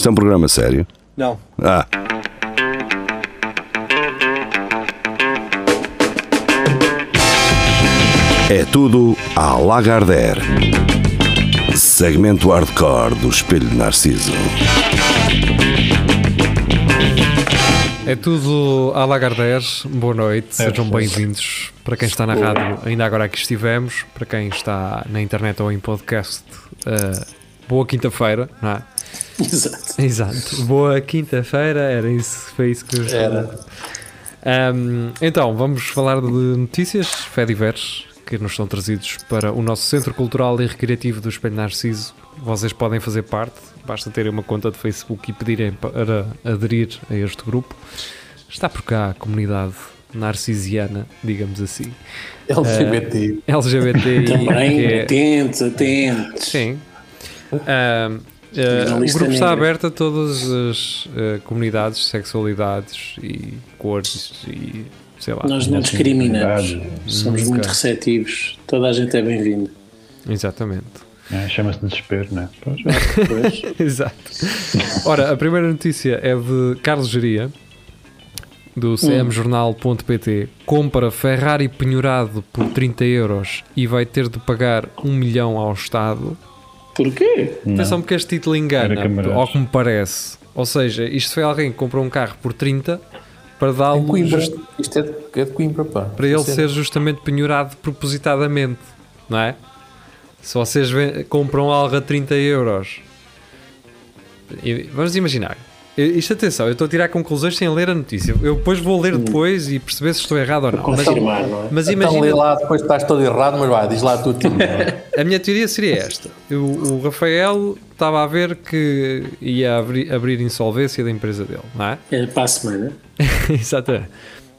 Isto é um programa sério? Não. Ah. É tudo à Lagardère. Segmento hardcore do Espelho de Narciso. É tudo à Lagardère. Boa noite, sejam sim. bem-vindos. Para quem está na rádio, ainda agora aqui estivemos. Para quem está na internet ou em podcast, eh, boa quinta-feira, não é? Exato. Exato. Boa quinta-feira, era isso, foi isso que eu Era. Ahm, então, vamos falar de notícias, fé diversos, que nos são trazidos para o nosso Centro Cultural e Recreativo do Espelho Narciso. Vocês podem fazer parte, basta terem uma conta de Facebook e pedirem para aderir a este grupo. Está por cá a comunidade narcisiana, digamos assim. LGBT. LGBT Também, é- atentos, atentos. Sim. Eh, Na o grupo está aberto a todas as eh, comunidades, sexualidades e cores e sei lá. Nós não discriminamos. Somos Nunca. muito receptivos. Toda a gente é bem-vinda. Exatamente. É, Chama-se desespero, não é? Pois, Pois. Exato. Ora, a primeira notícia é de Carlos Geria, do cmjornal.pt. Compra Ferrari penhorado por 30 euros e vai ter de pagar 1 milhão ao Estado. Porquê? Atenção porque este título engana, ao que me parece. Ou seja, isto foi alguém que comprou um carro por 30 para Em dá-lo Coimbra. just- Isto é de, é de Coimbra, pá. para ele é- ser justamente penhorado propositadamente, não é? Se vocês compram algo a 30 euros, e vamos imaginar. Isto, atenção, eu estou a tirar conclusões sem ler a notícia. Eu depois vou ler depois e perceber se estou errado ou não. Mas, Confirmar, não é? mas Então lê imagina, lá, depois estás todo errado, mas vai, diz lá tu. tu. a minha teoria seria esta: o, o Rafael estava a ver que ia abrir, abrir insolvência da empresa dele, não é? É para a semana. Exatamente.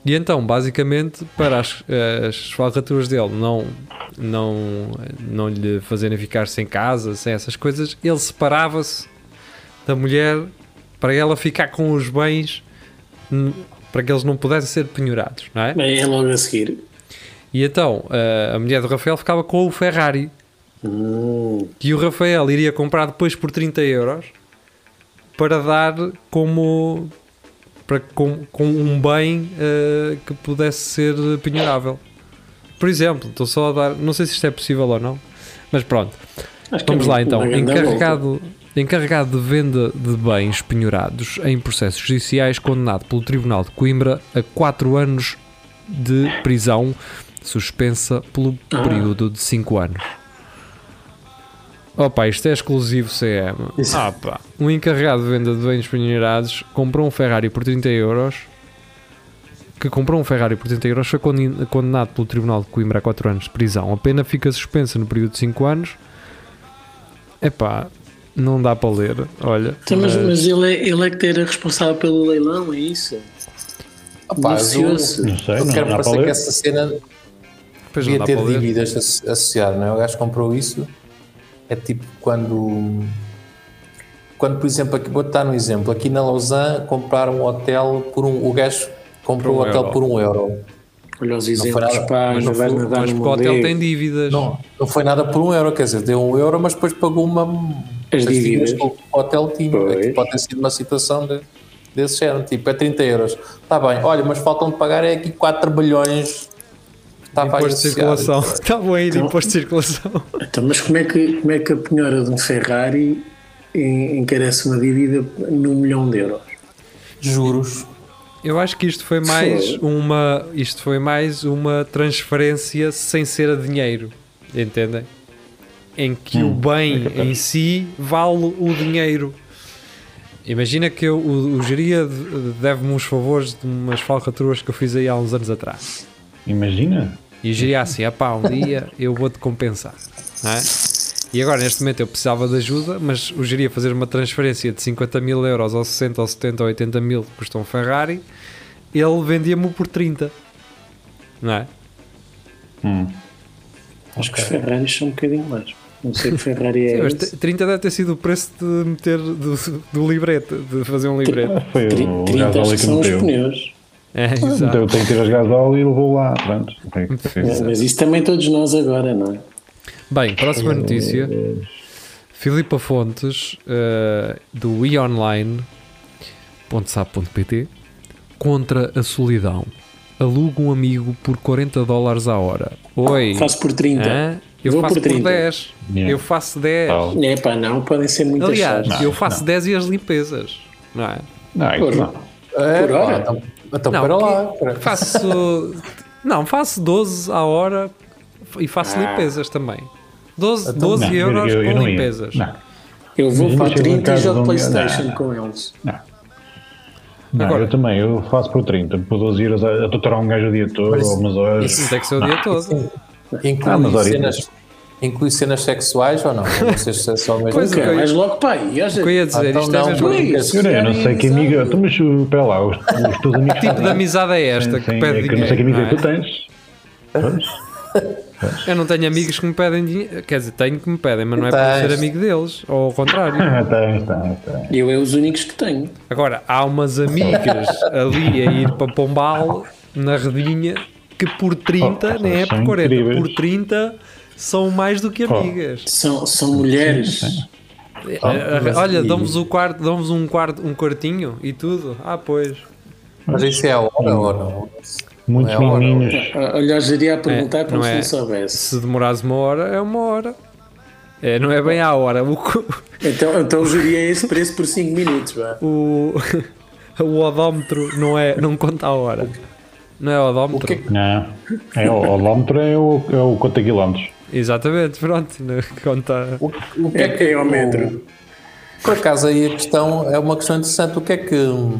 E então, basicamente, para as, as falcaturas dele não, não, não lhe fazerem ficar sem casa, sem essas coisas, ele separava-se da mulher para ela ficar com os bens hum, para que eles não pudessem ser penhorados, não é? Bem, é logo a seguir. E então, a, a mulher do Rafael ficava com o Ferrari Hum, que o Rafael iria comprar depois por 30 euros para dar como para, com, com um bem eh, que pudesse ser penhorável. Por exemplo, estou só a dar, não sei se isto é possível ou não, mas pronto. acho Vamos é lá então. grande volta. Encarregado, de venda de bens penhorados em processos judiciais, condenado pelo Tribunal de Coimbra a 4 anos de prisão, suspensa pelo Ah. período de 5 anos. Opa, isto é exclusivo CM. Isso. Ah, pá. Um encarregado de venda de bens penhorados comprou um Ferrari por 30 euros. Que comprou um Ferrari por 30 euros foi conden- condenado pelo Tribunal de Coimbra a 4 anos de prisão. A pena fica suspensa no período de 5 anos. Epá, não dá para ler. Olha, Então, mas, mas- mas ele, é, ele é que era responsável pelo leilão, é isso? Opa, eu. Não sei, eu não quero dá para parecer ler. que essa cena não devia ter dívidas asso- associadas, não é? O gajo comprou isso. É tipo quando. Quando, por exemplo, aqui, vou-te dar um exemplo. Aqui na Lausanne compraram um hotel por um. O gajo comprou um o hotel euro. por um euro. Olha os exemplos, pá, Mas, não não foi- mas porque o hotel tem dívidas. Não, não foi nada por um euro, quer dizer, deu um euro, mas depois pagou uma. As dívidas. que o hotel tinha. Pois. Aqui pode ter sido uma situação de, desse género, tipo, é 30 euros. Está bem, olha, mas faltam de pagar é aqui 4 bilhões. Está Imposto de circulação. Está bem aí de Então- imposto de circulação. Então, mas como é, que, como é que a penhora de um Ferrari en- encarece uma dívida num milhão de euros? Juros. Eu acho que isto foi mais Foi. uma isto foi mais uma transferência sem ser a dinheiro, entendem? Em que o bem em si vale o dinheiro. Imagina que eu, o, o geria de- deve-me uns favores de umas falcatruas que eu fiz aí há uns anos atrás. Imagina. E o geria assim, pá, um dia eu vou-te compensar, não é? E agora, neste momento, eu precisava de ajuda, mas o geria fazer uma transferência de 50 mil euros ou 60 ou 70 ou 80 mil que custa um Ferrari, ele vendia-me por 30, não é? Hum. Acho que os Ferraris são um bocadinho mais. Não sei que Ferrari Sim, é mas esse. 30 deve ter sido o preço de meter do, do librete, de fazer um librete. Foi Tri- o 30 acho gasóleo que que são os meteu. pneus. É, Meteu exato. 30 euros de gasóleo e levou lá. Pronto. Ok, ok. Mas isso também todos nós agora, não é? Bem, próxima notícia. Filipa Fontes, eh, do ionline.sap.pt Contra a solidão. Aluga um amigo por 40 dólares a hora. Oi. Faço por 30. Hã? Eu Vou faço por por, 30. 10. Yeah. Eu faço 10. Tal. É pá, não, podem ser muito Aliás, achados. eu faço não. 10 e as limpezas. Não é? Não, Porra. não. É, Por hora? Então, então Não, para lá. Faço. não, faço 12 a hora e faço Ah. limpezas também. 12, Então, 12 Não, euros eu, eu com não limpezas. Não, Eu vou Mas para chego em 30 e jogo de Playstation não. com eles. não Agora- eu também, eu faço por 30, por 12 euros a, a tutorar um gajo o dia todo, Mas ou umas horas. Isso tem que ser o dia todo. Inclui, Ah, mas cenas, inclui cenas sexuais ou não? Não sei se é só mesmo. Pois é. vais logo para aí. que eu ia dizer, Então isto é não, mesmo. não. isso, Eu, eu não sei que amiga. Então, mas espera lá, os, os teus amigos. Que tipo de amizade é esta que Sim, pede é que eu não sei que dinheiro? amiga é é? que tu tens. Pois. Eu não tenho amigos que me pedem dinheiro. Quer dizer, tenho que me pedem, mas não é para ser amigo deles. Ou ao contrário. Eu é os únicos que tenho. Agora, há umas amigas ali a ir para Pombal, na redinha, que por 30, Oh, nem é por são 40, incríveis. por 30 são mais do que Oh. amigas. São, são mulheres. Eh, mas Olha, e- damos o quarto, damos um quarto, um quartinho e tudo. Ah, pois. Mas isso é a hora ou não? Muitos É hora. meninos. Ah, Olha, eu iria a perguntar É, como não se é. não soubesse. Se demorares uma hora, é uma hora. É, não é bem à hora. O, Então, então geria esse preço por 5 minutos. Vá. o, o odómetro não, é, não conta a hora. Não é O odómetro? que é que- Não. É, o odómetro é o, é o conta quilómetros. Exatamente, pronto. não Conta. o, o que É que é ao metro. Por acaso aí a questão é uma questão interessante. O que é que. hum,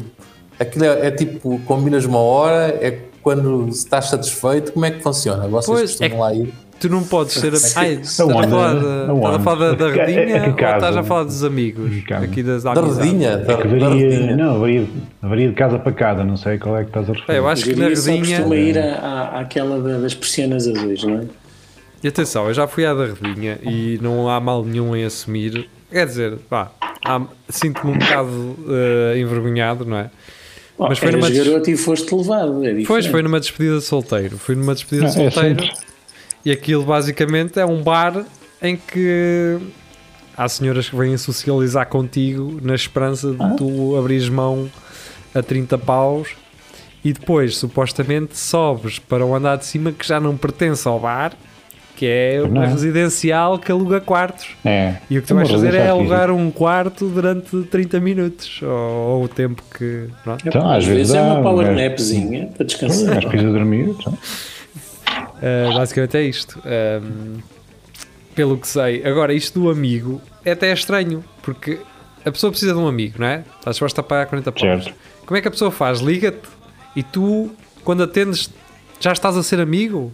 Aquilo é, é tipo, combinas uma hora, é quando estás satisfeito, como é que funciona? Vocês Pois, costumam é lá ir? Tu não podes ser. Ai, estás a falar, Aonde? estás a falar da, da É é- é redinha ou estás a falar dos amigos? Aqui das, Da redinha? Da, Que da varia, redinha. não, varia, varia de casa para casa, não sei qual é que estás a referir. É, eu acho que na Geria só redinha. costuma ir à, àquela da- das persianas azuis, não é? E atenção, eu já fui à da redinha e não há mal nenhum em assumir. Quer dizer, pá, sinto-me um bocado eh, envergonhado, não é? Oh, Mas foi numa des- garoto e foste levado. É. Pois, foi numa despedida de solteiro. Fui numa despedida de é solteiro sempre. E aquilo basicamente é um bar em que há senhoras que vêm socializar contigo na esperança de tu abrires mão a 30 paus e depois supostamente sobes para o andar de cima que já não pertence ao bar, que é uma Não. residencial que aluga quartos. É. E o que tu Uma vais fazer é alugar um quarto durante 30 minutos ou, ou o tempo que. pronto. Então, Às vezes é dá, uma power napzinha para descansar. Mas precisa dormir. Então. Uh, basicamente é isto. Um, pelo que sei. Agora, isto do amigo é até estranho, porque a pessoa precisa de um amigo, não é? Estás disposto a pagar 40 paus. Certo. Como é que a pessoa faz? Liga-te e tu, quando atendes, já estás a ser amigo?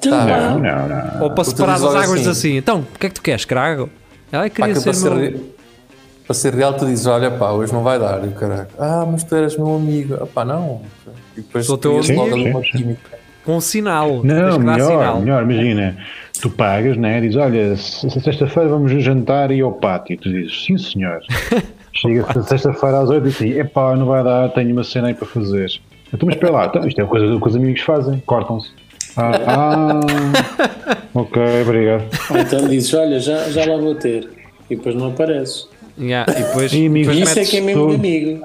Tá. Não, não, não. Ou para separar as águas assim. assim: então, o que é que tu queres, crago? Ela Pá, queria que ser para, ser, meu. re- para ser real, tu dizes: Olha, pá, hoje não vai dar. E o caralho, ah, mas tu eras meu amigo. Ah, pá, não. E depois Sou teu logo química. Com um sinal. Não, melhor, sinal. melhor, imagina, tu pagas, né? Dizes, olha, se- se sexta-feira vamos jantar e ao pátio. Tu dizes, sim senhor. Chega sexta-feira às oito e diz assim, epá, não vai dar, tenho uma cena aí para fazer. Então, mas espera lá, então, isto é coisa que os amigos fazem, cortam-se. Ah, ah, ok, obrigado. Então dizes: Olha, já, já lá vou ter. E depois não apareces. Yeah, e depois, E depois Isso é que é mesmo todo. amigo.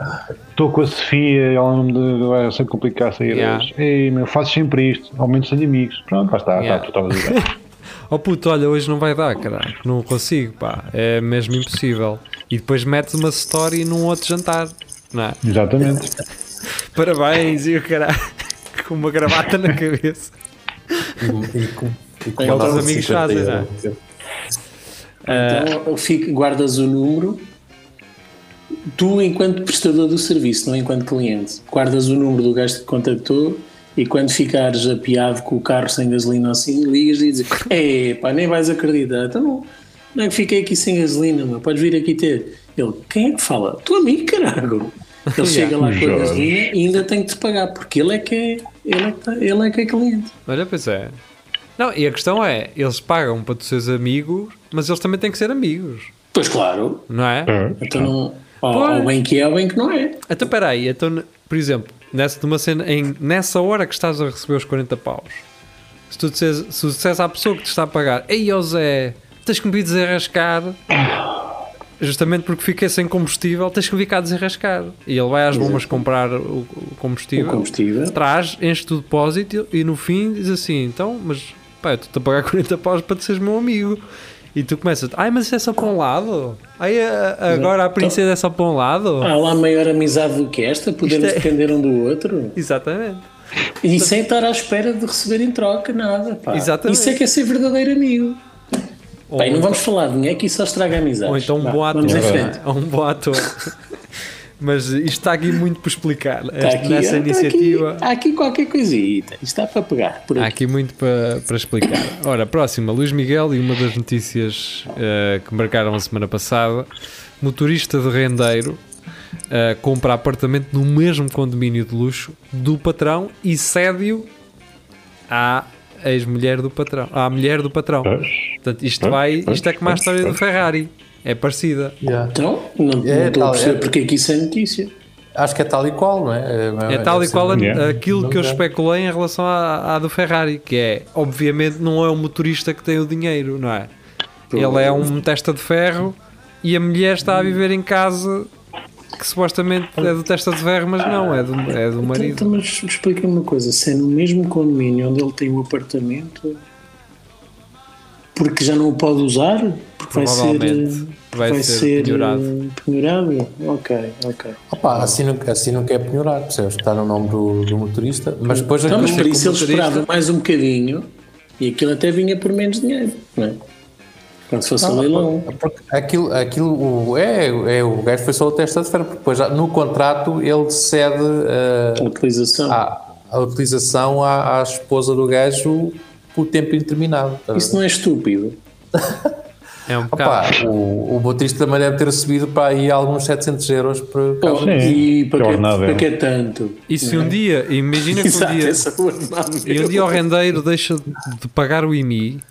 Estou com a Sofia, ela não me vai ser complicado sair Yeah. hoje. Ei, meu, fazes sempre isto, ao menos tenho amigos. Pronto, lá está, Yeah. tá, tu estavas a dizer. Oh puto, olha, hoje não vai dar, caralho. Não consigo, pá. É mesmo impossível. E depois metes uma story num outro jantar. Não é? Exatamente. Parabéns e o caralho. Com uma gravata na cabeça. E, e, com- e com Então, os nota de amigos 50 fazem, euros. Então fica- guardas o número. Tu, enquanto prestador do serviço, não enquanto cliente, guardas o número do gajo que contactou e quando ficares apiado com o carro sem gasolina assim, ligas e dizes: É pá, nem vais acreditar. Então não, não é que fiquei aqui sem gasolina, meu, podes vir aqui ter. Ele: Quem é que fala? Tu amigo, caralho. Ele chega lá com a gasolina e ainda tem que te pagar porque ele é que é, ele é, que, tá- ele é, que é cliente. Olha, pois é. Não, e a questão é, eles pagam para tu seres amigos, mas eles também têm que ser amigos, Pois claro, não é? É, então não. Ou, Pois. ou bem que é ou bem que não é. Então peraí, então, por exemplo, nessa, numa cena, em, nessa hora que estás a receber os 40 paus, se tu disseres, se disseres à pessoa que te está a pagar, ei ó Zé, tens que me vir desenrascar. Justamente porque fiquei sem combustível, tens que vir cá desenrascar. E ele vai às bombas comprar o, o O combustível, combustível. traz, enche o depósito e no fim diz assim: então, mas pá, eu estou-te a pagar 40 paus para tu seres meu amigo. E tu começas, ai, mas isso é só para um lado? Ai, a- a- agora a princesa é só para um lado? Há lá maior amizade do que esta, podemos é- depender um do outro. Exatamente. E sem estar à espera de receber em troca nada. Pá. Exatamente. Isso é que é ser verdadeiro amigo. Ou, e não vamos falar de dinheiro que isso só estraga amizades. ou então um Vá, bom ator. Vamos em é? frente. Ou um bom ator. mas isto está aqui muito por explicar. Está Esta- aqui, nessa está iniciativa. aqui- há aqui qualquer coisita. Isto está para pegar. Por Há aqui. aqui muito para, para explicar. Ora, próxima, Luís Miguel e uma das notícias eh, que marcaram a semana passada: motorista de rendeiro eh, compra apartamento no mesmo condomínio de luxo do patrão e cede-o à ex-mulher do patrão, à mulher do patrão. Portanto, isto, vai, isto é como a história do Ferrari, é parecida. Yeah. Então, não, É, não estou a perceber é. porque é que isso é notícia. Acho que é tal e qual, não é? É tal e qual a- Yeah. aquilo que eu especulei em relação à, à do Ferrari, que é, obviamente, não é o motorista que tem o dinheiro, não é? Ele é um testa de ferro e a mulher está a viver em casa que supostamente é do testa de ferro, mas não, é do, é do Então, marido. então, mas explica-me uma coisa: se é no mesmo condomínio onde ele tem o apartamento, porque já não o pode usar? Porque vai ser, vai vai ser ser penhorado. eh, penhorado? Ok, ok. Opa, assim não, assim não quer penhorar, percebes? Está no nome do, do motorista, mas depois Então, mas por isso ele esperava mais um bocadinho e aquilo até vinha por menos dinheiro, não é? Quando se fosse um Não, leilão. porque aquilo, aquilo o- é, é, o gajo foi só o testa de ferro, porque depois já no contrato ele cede A uh, utilização. a, a utilização à, à esposa do gajo por tempo indeterminado. a Isso não é estúpido. É um Opa, o, o motorista também deve ter recebido para aí alguns 700 euros por Oh, e para que para é. que é tanto? E se um dia, imagina que um dia, e um dia o rendeiro deixa de pagar o IMI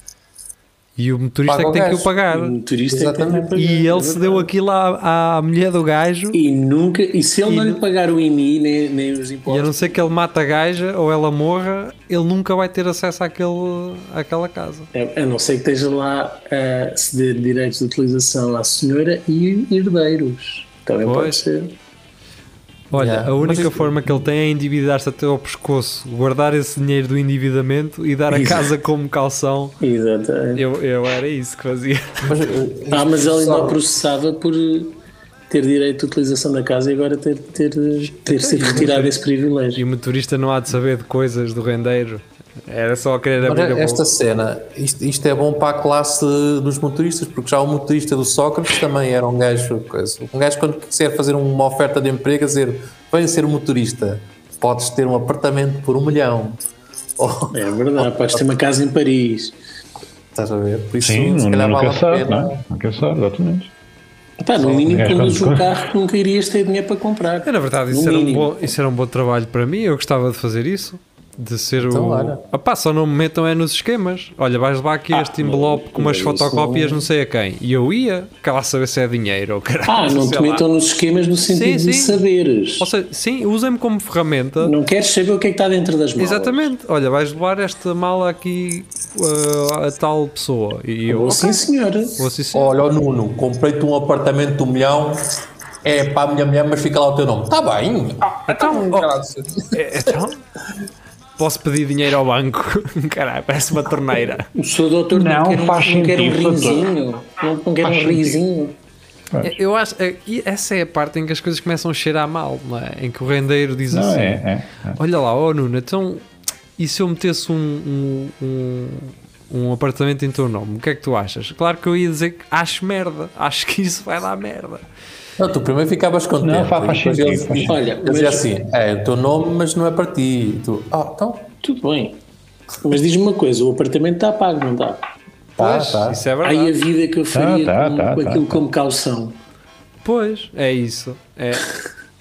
e o motorista Paga é que tem que o pagar. O motorista é que tem que pagar, E ele se deu aquilo à, à mulher do gajo E nunca, e se ele E não lhe pagar o IMI nem, nem os E a impostos, não ser que ele mate a gaja ou ela morra, ele nunca vai ter acesso àquele, àquela casa. a a não ser que esteja lá a ceder direitos de utilização à senhora e herdeiros. Também pode Pois. ser. Olha, Yeah. a única Mas forma que ele tem é endividar-se até ao pescoço, guardar esse dinheiro do endividamento e dar a Exato. casa como calção. Exatamente. Eu, eu era isso que fazia. Mas, Ah, mas ele ainda só- o processava por eh, ter direito de utilização da casa e agora ter, ter, ter sido retirado esse E privilégio. o motorista não há de saber de coisas do rendeiro. Era só querer Mas abrir a esta boca. cena, isto, isto é bom para a classe dos motoristas, porque já o motorista do Sócrates também era um gajo. Um gajo, quando quiser fazer uma oferta de emprego, a dizer: venha ser motorista, podes ter um apartamento por um milhão. É verdade, podes ter uma casa em Paris. estás a ver? Por isso, Sim, se não, calhar vale a sabe, pena. não é? Nunca sabe, exatamente. Pá, no mínimo é, conduz um carro que nunca irias ter dinheiro para comprar. É, na verdade, isso era, um bom, isso era um bom trabalho para mim. Eu gostava de fazer isso. De ser Então, o. olha. Ah, pá, só não me metam é nos esquemas. Olha, vais levar aqui este envelope com umas mas isso fotocópias, não- não sei a quem. E eu ia, lá saber se é dinheiro ou caralho. Ah, não te lá. metam nos esquemas no sentido Sim, de sim. saberes. Ou seja, sim, usem-me como ferramenta. Não queres saber o que é que está dentro das malas. Exatamente. Olha, vais levar esta mala aqui uh, a tal pessoa. E eu. Ou sim, senhora. Vou sim. Olha, ó Nuno, comprei-te um apartamento de um milhão. É para a minha mulher, mas fica lá o teu nome. Está bem. Ah, Então, oh, é, então, posso pedir dinheiro ao banco? Caralho, parece uma torneira. O seu doutor não, Não, quer um, faz não quer um sentido, risinho. Não, não quer Faz um sentido. risinho. Eu acho é, e essa é a parte em que as coisas começam a cheirar mal, não é? Em que o rendeiro diz Não, assim: é, é, é. Olha lá, ó Nuno, então e se eu metesse um, um, um, um apartamento em teu nome? O que é que tu achas? Claro que eu ia dizer que acho merda, acho que isso vai dar merda. Não, tu primeiro ficavas contente. Não, faz- faz sentido, ele- faz. Olha, mas- assim: é o teu nome, mas não é para ti. Tu, ah, então. Tudo bem. Mas diz-me uma coisa, o apartamento está pago, não está? Tá, Pois, tá. isso é Aí verdade. a vida que eu faria tá, com, tá, com tá, aquilo tá. como calção. Pois, é isso. É.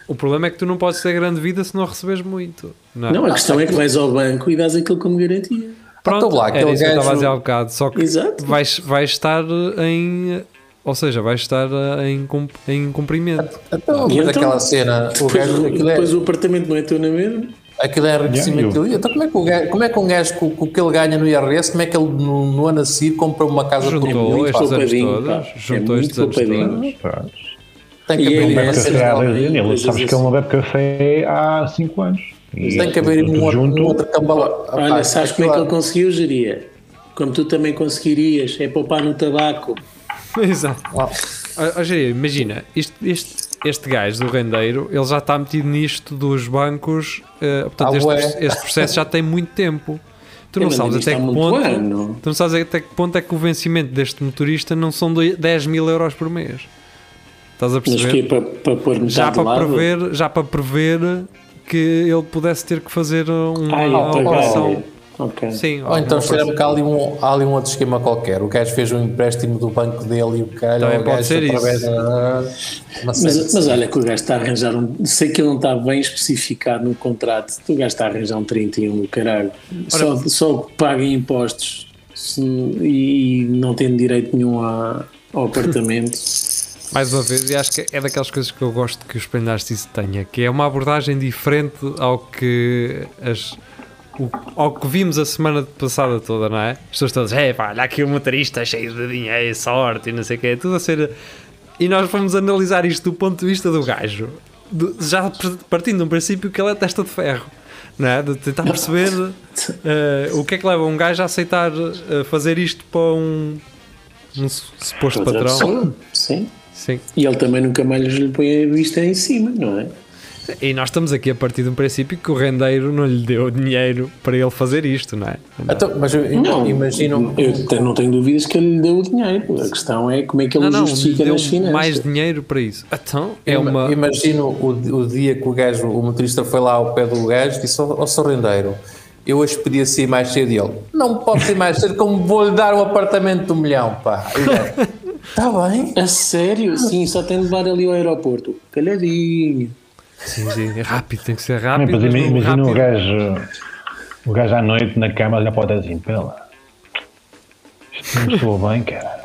O problema é que tu não podes ter grande vida se não receberes muito. Não, é? Não, a questão é que vais ao banco e dás aquilo como garantia. Pronto, Então lá, era isso que eu estava a dizer há bocado. Só que Exato. vais, vais estar em. Ou seja, vais estar em, cum- em cumprimento. Então, E mas então? aquela cena, o Depois, gajo, aquilo é, depois o apartamento não é teu na mesma? Aquilo é enriquecimento. Yeah, Então como é, que o gajo, como é que um gajo com o que ele ganha no IRS, como é que ele no, no ano a seguir compra uma casa por um Juntou milhão? estes anos todos. Juntou É estes muito anos todos. Tem que haver é- uma é- cena é- de alguém. Ele, sabes que ele não bebe café há 5 anos. E Tem que haver um outro, outro cambala. Olha, Ah, sabes como é que ele conseguiu, Geria? Como tu também conseguirias, é poupar no tabaco. Exato. Ó, ó, Jair, imagina, isto- este, este gajo do rendeiro, ele já está metido nisto dos bancos, eh, portanto, Ah, este, este processo já tem muito tempo. Tu não Eu sabes até que ponto. Tu não sabes até que ponto é que o vencimento deste motorista não são de 10 mil euros por mês. Estás a Mas que perceber? para, para pôr Já para, lado. prever, já para prever que ele pudesse ter que fazer uma Ah, operação. Pagar. Ok. Sim, Ou então cheira-me que há ali, um, há ali um outro esquema qualquer. O gajo fez um empréstimo do banco dele e o cara. Também o pode gajo ser através isso. da- Mas, mas olha que o gajo está a arranjar um. Sei que ele não está bem especificado no contrato. O gajo está a arranjar um 31 do caralho. Só, só que paga em impostos se- e, não tem direito nenhum a- ao apartamento. Mais uma vez, e acho que é daquelas coisas que eu gosto que o Espelho Narciso tenha, que é uma abordagem diferente ao que as, o- ao que vimos a semana passada toda, não é? As pessoas todas, é pá, olha aqui o motorista cheio de dinheiro, sorte e não sei o que, é tudo a ser. E nós fomos analisar isto do ponto de vista do gajo, de- já partindo de um princípio que ele é testa de ferro. Não é? De tentar perceber eh, o que é que leva um gajo a aceitar eh, fazer isto para um, um su- suposto patrão. Sim. Sim. E ele também nunca mais lhe põe a vista em cima, não é? E nós estamos aqui a partir de um princípio que o rendeiro não lhe deu dinheiro para ele fazer isto, não é? Então, mas eu Não, imagino. Eu não tenho dúvidas que ele lhe deu o dinheiro. A questão é como é que ele Não, não, justifica deu nas finanças. mais dinheiro para isso. Então, é uma. Imagino o, o dia que o gajo, o motorista foi lá ao pé do gajo e disse ao, ao seu rendeiro: Eu hoje podia sair mais cedo e ele: Não pode sair mais cedo, como vou-lhe dar o apartamento do milhão, pá. Está bem. A sério? Sim, só tem de levar ali ao aeroporto. Calhadinho. Sim, sim, é rápido, tem que ser Não, rápido. mas mas ima- não imagina o rápido. gajo, o gajo à noite na cama olha para o assim, pela. Isto não me soa bem, cara.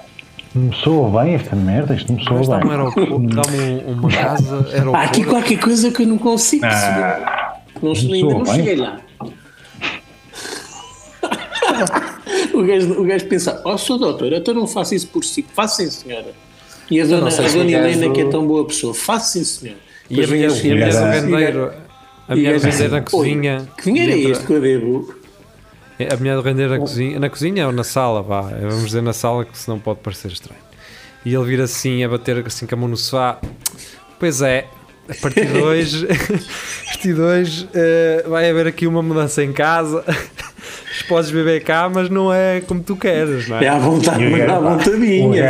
Não me soa bem esta merda, isto não me soa dá-me um bem. aeroporto, dá-me um- uma casa, Há aqui qualquer coisa que eu não consigo Ah, perceber. Não, não ainda não cheguei lá. o, gajo, o gajo pensa, ó, sou doutor, então não faço isso por si. Faço sim, senhora. E a dona, não a o dona Helena, que é tão boa pessoa, faço sim, senhora. E a Depois vem mulher, e a do rendeiro. A mulher do rendeiro na cozinha. "Oi, Que dinheiro é este que eu devo? A mulher do rendeiro na cozinha, na cozinha ou na sala, vá, vamos dizer na sala que senão pode parecer estranho. E ele vira assim a bater assim com a mão no sofá. Pois é, a partir de hoje, a partir de hoje eh, vai haver aqui uma mudança em casa. Podes beber cá, mas não é como tu queres, não É é? à vontade, mas gajo, à vontadinha.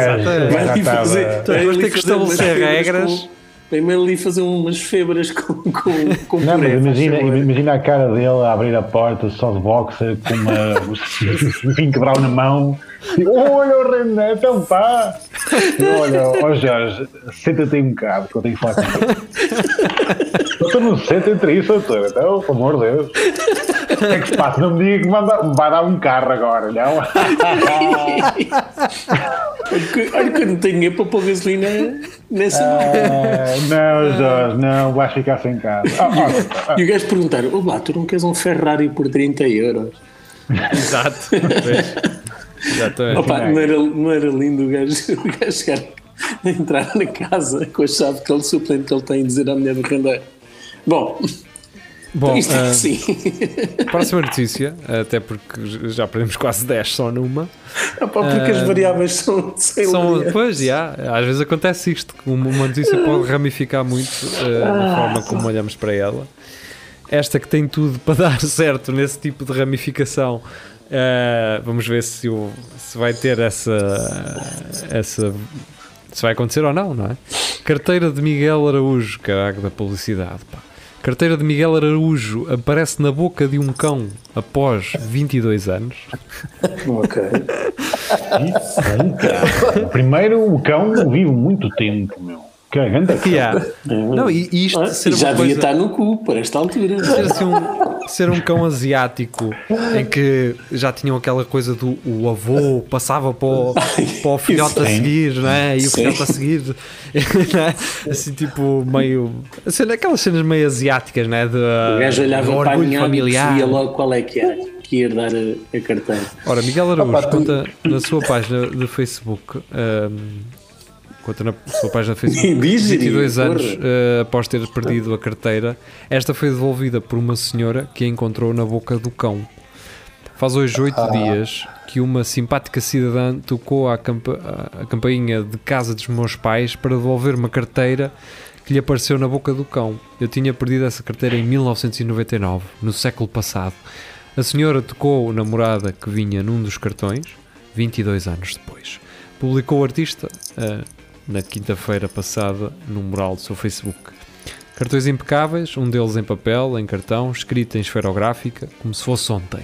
Vai fazer. vai Depois ali tem que estabelecer regras. Primeiro ali fazer umas febras com, com, com Não, puré, imagina, imagina a cara dele a abrir a porta só de boxer com uma, um pink brown na mão. E, Olha o René, então pá! Olha, ó Jorge, senta-te aí um bocado que eu tenho que falar contigo. Doutor, não se senta entre isso, doutor. Então, pelo amor de Deus. O que é que se passa? Não me diga que me vai dar- um carro agora, não? Olha que- Olha que eu não tenho dinheiro para pôr gasolina nessa. Ah, não, Jorge, não, vais ficar sem casa. Ah, ah, ah, E o gajo perguntar: Ô lá, tu não queres um Ferrari por 30 euros? Exato. Exatamente. Opa, não, era, não era lindo o gajo, o gajo chegar a entrar na casa com a chave que ele suplente que ele tem e dizer à mulher do rendeiro. Bom, Bom, isto é ah, assim. próxima notícia, até porque já perdemos quase 10 só numa. Opa, porque as variáveis são São, pois, já, às vezes acontece isto, uma notícia pode ramificar muito eh, na forma como olhamos para ela. Esta que tem tudo para dar certo nesse tipo de ramificação, eh, vamos ver se, o- se vai ter essa, essa. se vai acontecer ou não, não é? Carteira de Miguel Araújo, caraca da publicidade, pá. Carteira de Miguel Araújo aparece na boca de um cão após 22 anos. Ok. isso aí, cara. Primeiro, o cão vive muito tempo, meu. Que grande Yeah. Não, e, e isto Ah, ser já uma devia coisa. estar no cu para esta altura. ser assim um, ser um cão asiático em que já tinham aquela coisa do o avô passava para o, para o filhote a seguir, não é? E o filhote a seguir, é? assim tipo meio. Assim, aquelas cenas meio asiáticas, não é? De, O gajo olhava do para a minha e familiar. percebia logo qual é que era que ia dar a, a carteira. Ora, Miguel Araújo Opa, tu- conta na sua página de Facebook. ahm, conta na sua página Facebook. Diz, 22 porra. anos eh, após ter perdido a carteira, esta foi devolvida por uma senhora que a encontrou na boca do cão. Faz hoje oito dias que uma simpática cidadã tocou à campa- à campainha de casa dos meus pais para devolver uma carteira que lhe apareceu na boca do cão. Eu tinha perdido essa carteira em 1999, no século passado. A senhora tocou na morada que vinha num dos cartões, 22 anos depois. Publicou o artista ah, na quinta-feira passada no mural do seu Facebook. Cartões impecáveis, um deles em papel, em cartão, escrito em esferográfica, como se fosse ontem.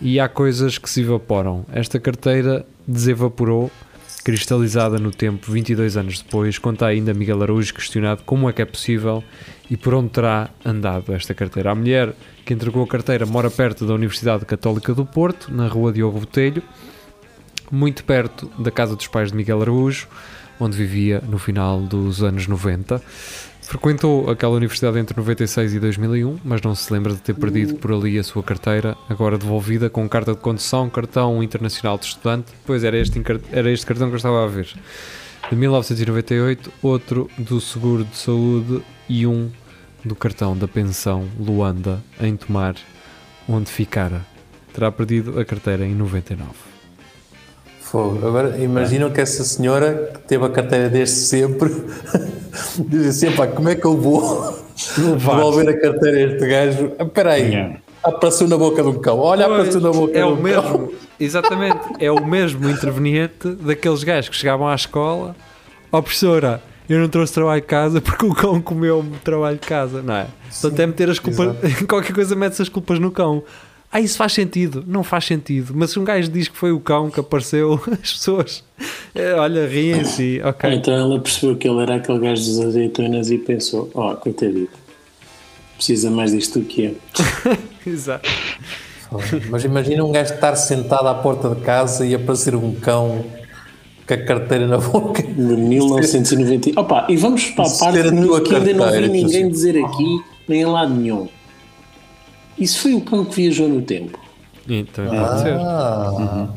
E há coisas que se evaporam. Esta carteira desevaporou, cristalizada no tempo 22 anos depois, conta ainda Miguel Araújo questionado como é que é possível e por onde terá andado esta carteira. A mulher que entregou a carteira mora perto da Universidade Católica do Porto, na rua Diogo Botelho, muito perto da casa dos pais de Miguel Araújo, onde vivia no final dos anos 90. Frequentou aquela universidade entre 96 e 2001, mas não se lembra de ter perdido por ali a sua carteira, agora devolvida com carta de condução, cartão internacional de estudante. Pois era este, era este cartão que eu estava a ver. De 1998, outro do seguro de saúde e um do cartão da pensão Luanda em Tomar, onde ficara. Terá perdido a carteira em 99. Fogo. Agora imaginam que essa senhora que teve a carteira desde sempre diz assim: pá, como é que eu vou devolver a carteira a este gajo? Ah, Espera aí, Yeah. apareceu na boca de um cão. Olha, apareceu na boca é de o um cão. mesmo, exatamente, é o mesmo interveniente daqueles gajos que chegavam à escola, ó professora, eu não trouxe trabalho de casa porque o cão comeu-me trabalho de casa, não é? Portanto, é meter as culpas, qualquer coisa mete as culpas no cão. Ah, isso faz sentido? Não faz sentido. Mas se um gajo diz que foi o cão que apareceu, as pessoas, eh, olha, riem-se, Ah, ok. Então ela percebeu que ele era aquele gajo das azeitonas e pensou: Ó, coitadito, precisa mais disto do que é. Exato. Mas imagina um gajo estar sentado à porta de casa e aparecer um cão com a carteira na boca. De 1990. Opa, e vamos para a parte que ainda não vi ninguém dizer aqui, nem em lado nenhum. Isso foi o cão que viajou no tempo. Então, pode ser. Ah,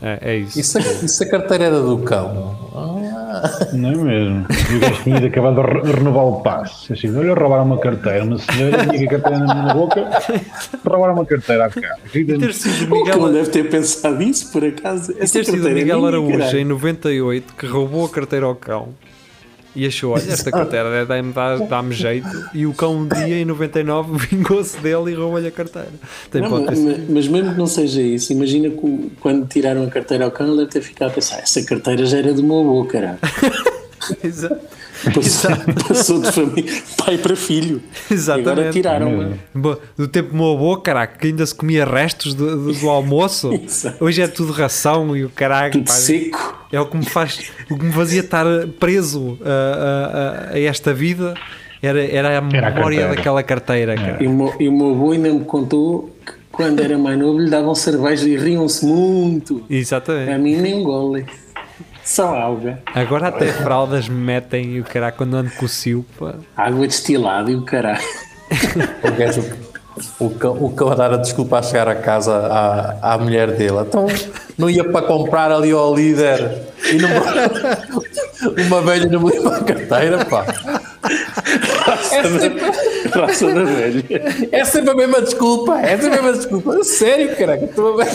É, é isso. e se, a- e se a carteira era do cão? Ah, Não é mesmo? E o gajo tinha acabado de re- renovar o passe. Assim, olha, roubaram uma carteira. Uma senhora tinha a carteira na, na boca, roubaram uma carteira à cara. E ter sido O cão Miguel, deve ter pensado isso, por acaso. E Essa ter sido é Miguel minha, Araújo caralho. em 98 que roubou a carteira ao cão e achou: olha, esta carteira dá-me dá, dá-me jeito. E o cão, um dia em 99, vingou-se dele e roubou-lhe a carteira. Não, mas, mas mesmo que não seja isso, imagina que quando tiraram a carteira ao cão, ele deve ter ficado a pensar: essa carteira já era do meu avô, caralho. Exa- Passou, passou de família, pai para filho. E agora Exatamente. tiraram. Bo- Do tempo do meu avô, caraca, que ainda se comia restos do, do- do almoço. Exato. Hoje é tudo ração e o pá, seco. É o que me faz, o que me fazia estar preso a, a- a- esta vida. Era, era a Era a memória carteira. daquela carteira, cara. E o, meu, e o meu avô ainda me contou que quando era mais novo lhe davam cerveja e riam-se muito. Exatamente. A mim nem gole. Só água. Agora até fraldas me metem e o caralho quando ando com o silpa. Água destilada e o caralho. o gajo, o cão, o cão a dar a desculpa a chegar a casa à, à mulher dele. Então não ia para comprar ali ao líder e não, uma velha não me leva a carteira, pá. Raça da velha. é sempre a mesma desculpa, é sempre a mesma desculpa. Sério, caraca, estou a ver.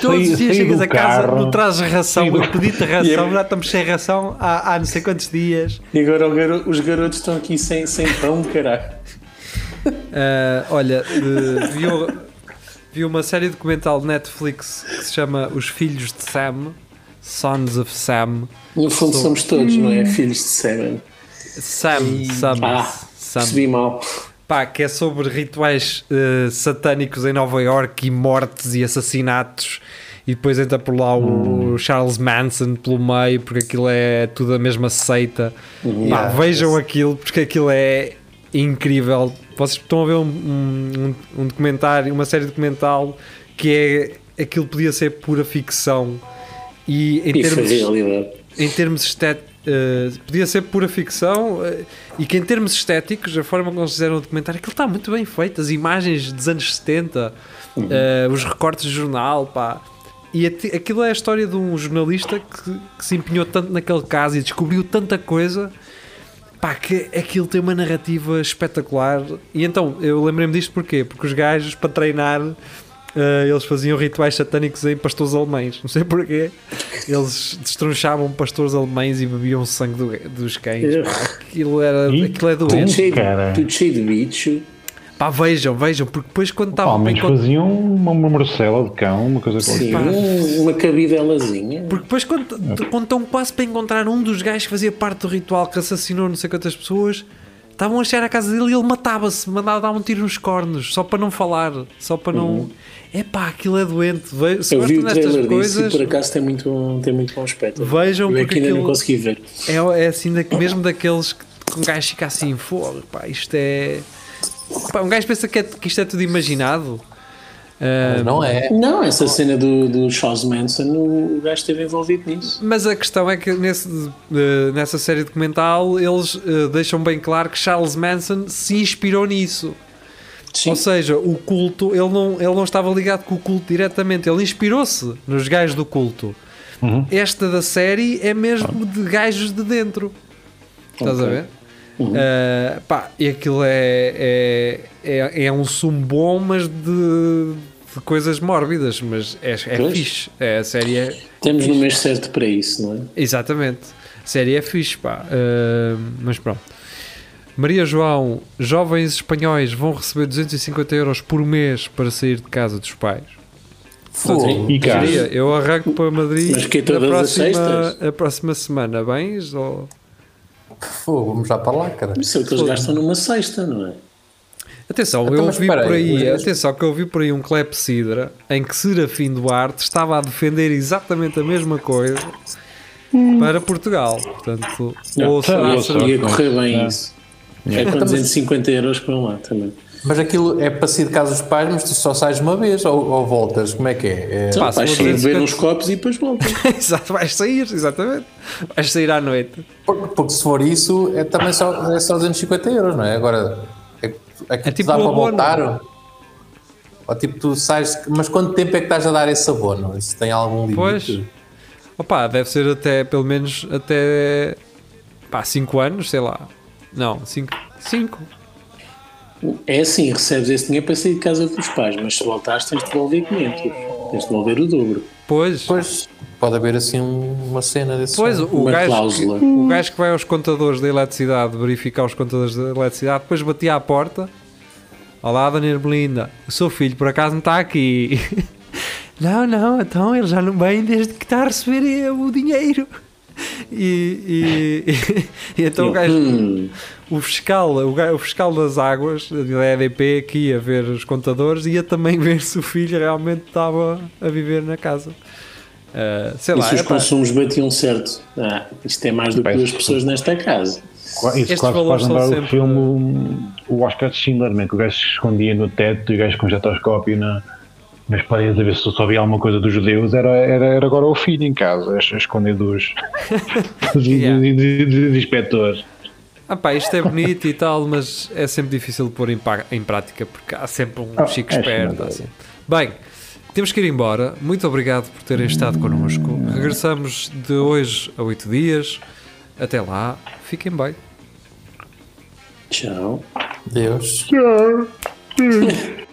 Todos os dias chegas a casa, carro. não trazes ração, eu pedi-te ração, já estamos sem ração há, há não sei quantos dias. E agora os garotos estão aqui sem, sem pão, caralho. Ah, olha, viu, viu uma série documental de Netflix que se chama Os Filhos de Sam, Sons of Sam. No fundo Sou- somos todos, não é? Filhos de Seven. Sam, Sam, Ah, Sam. percebi mal. Pá, que é sobre rituais eh, satânicos em Nova York e mortes e assassinatos. E depois entra por lá o Charles Manson pelo meio, porque aquilo é tudo a mesma seita. Pá, Yeah, vejam aquilo, porque aquilo é incrível. vocês estão a ver um, um, um documentário, uma série documental que é aquilo podia ser pura ficção e em E termos, em termos estéticos podia ser pura ficção eh, e que em termos estéticos a forma como eles fizeram o documentário aquilo está muito bem feito as imagens dos anos 70 eh, os recortes de jornal pá. E aquilo é a história de um jornalista que, que se empenhou tanto naquele caso e descobriu tanta coisa pá, que aquilo tem uma narrativa espetacular. E então eu lembrei-me disto porquê? porque os gajos para treinar eh, eles faziam rituais satânicos em pastores alemães não sei porquê eles destronchavam pastores alemães e bebiam sangue do- dos cães pá. aquilo, era, aquilo é Tudo doente cheio, cara. tudo cheio de bicho. pá vejam, vejam porque depois quando Pá, estavam ao menos faziam uma, uma morcela de cão, uma coisa Sim, qualquer. um- uma cabidelazinha. Porque depois, quando, quando estão quase para encontrar um dos gajos que fazia parte do ritual que assassinou não sei quantas pessoas, estavam a chegar à casa dele e ele matava-se, mandava dar um tiro nos cornos, só para não falar, só para não. É pá, aquilo é doente. Se Eu vi o trailer disso e coisas, por acaso tem muito, bom- tem muito bom aspecto. Vejam, Eu é porque que ainda não consegui ver. é, é assim, da- mesmo daqueles que que um gajo fica assim, fogo, pá, isto é. Pá, um gajo pensa que, é- que isto é tudo imaginado. Ah, Mas não é. Não, essa cena do, do Charles Manson, o, gajo esteve envolvido nisso. Mas a questão é que nesse, nessa série documental eles eh, deixam bem claro que Charles Manson se inspirou nisso. Sim. Ou seja, o culto, ele não, ele não estava ligado com o culto diretamente, ele inspirou-se nos gajos do culto. Uhum. Esta da série é mesmo de gajos de dentro. Estás a Ok. Ver? Eh, pá, e aquilo é, é, é, é um sumo bom, mas de, de coisas mórbidas. Mas é, é Pois. fixe. É, a série é, Temos no mês certo para isso, não é? Exatamente. A série é fixe, pá. Uh, mas pronto. Maria João, jovens espanhóis vão receber 250 euros por mês para sair de casa dos pais. Fogo. E eu arranco para Madrid Mas que é na todas as próxima, a próxima semana. Bens? Ou... Fogo, vamos já para lá, cara. Isso é o que eles gastam numa sexta, não é? Atenção, Então, eu mas vi espera por aí, mas- atenção que eu vi por aí um clepsidra em que Serafim Duarte estava a defender exatamente a mesma coisa para Portugal. Portanto, Não, ouça, tá, ia, ouça, ouça. ia correr bem É. isso. É com 250 euros que vão lá também. Mas aquilo é para sair de casa dos pais, mas tu só sais uma vez ou, ou voltas? Como é que é? é Pá, vais sair 250 beber uns copos e depois voltas. Exato, vais sair, exatamente. Vais sair à noite. porque, porque se for isso, é também só, é só 250 euros, não é? Agora, é, é que É tu tipo dá para abono. voltar. Ou tipo, tu sais. Mas quanto tempo é que estás a dar esse abono? Isso tem algum limite? Pois. Opa, deve ser até, pelo menos, até pá, 5 anos, sei lá. Não, 5. 5. É assim, recebes esse dinheiro para sair de casa dos pais, mas se voltares tens de devolver 500. Tens de devolver o dobro. Pois, Pois, pode haver assim um- uma cena desse pois o, Uma gajo, cláusula. o gajo que vai aos contadores da eletricidade verificar os contadores da eletricidade, depois batia à porta. Olá, Dona Ermelinda, o seu filho por acaso não está aqui. não, não, então ele já não vem desde que está a receber o dinheiro. E, e- e então o gajo. Hum, o fiscal, o, ga- o fiscal das águas da EDP que ia ver os contadores ia também ver se o filho realmente estava a viver na casa. Ah, sei e lá, se os consumos batiam certo? Ah, isto é mais do que duas pessoas nesta casa. Isso valores faz lembrar o filme O Oscar de Schindler, né? que o gajo se escondia no teto e o gajo com jetoscópio na, nas paredes a ver se só havia alguma coisa dos judeus. Era, era, era agora o filho em casa, esconder dos, dos, Yeah. dos- dos- dos inspectores. ah pá, isto é bonito e tal, mas é sempre difícil de pôr em, em prática porque há sempre um Ah, chico é esperto. assim. Bem, temos que ir embora. Muito obrigado por terem estado connosco. Regressamos de hoje a oito dias. Até lá, fiquem bem. Tchau. Deus.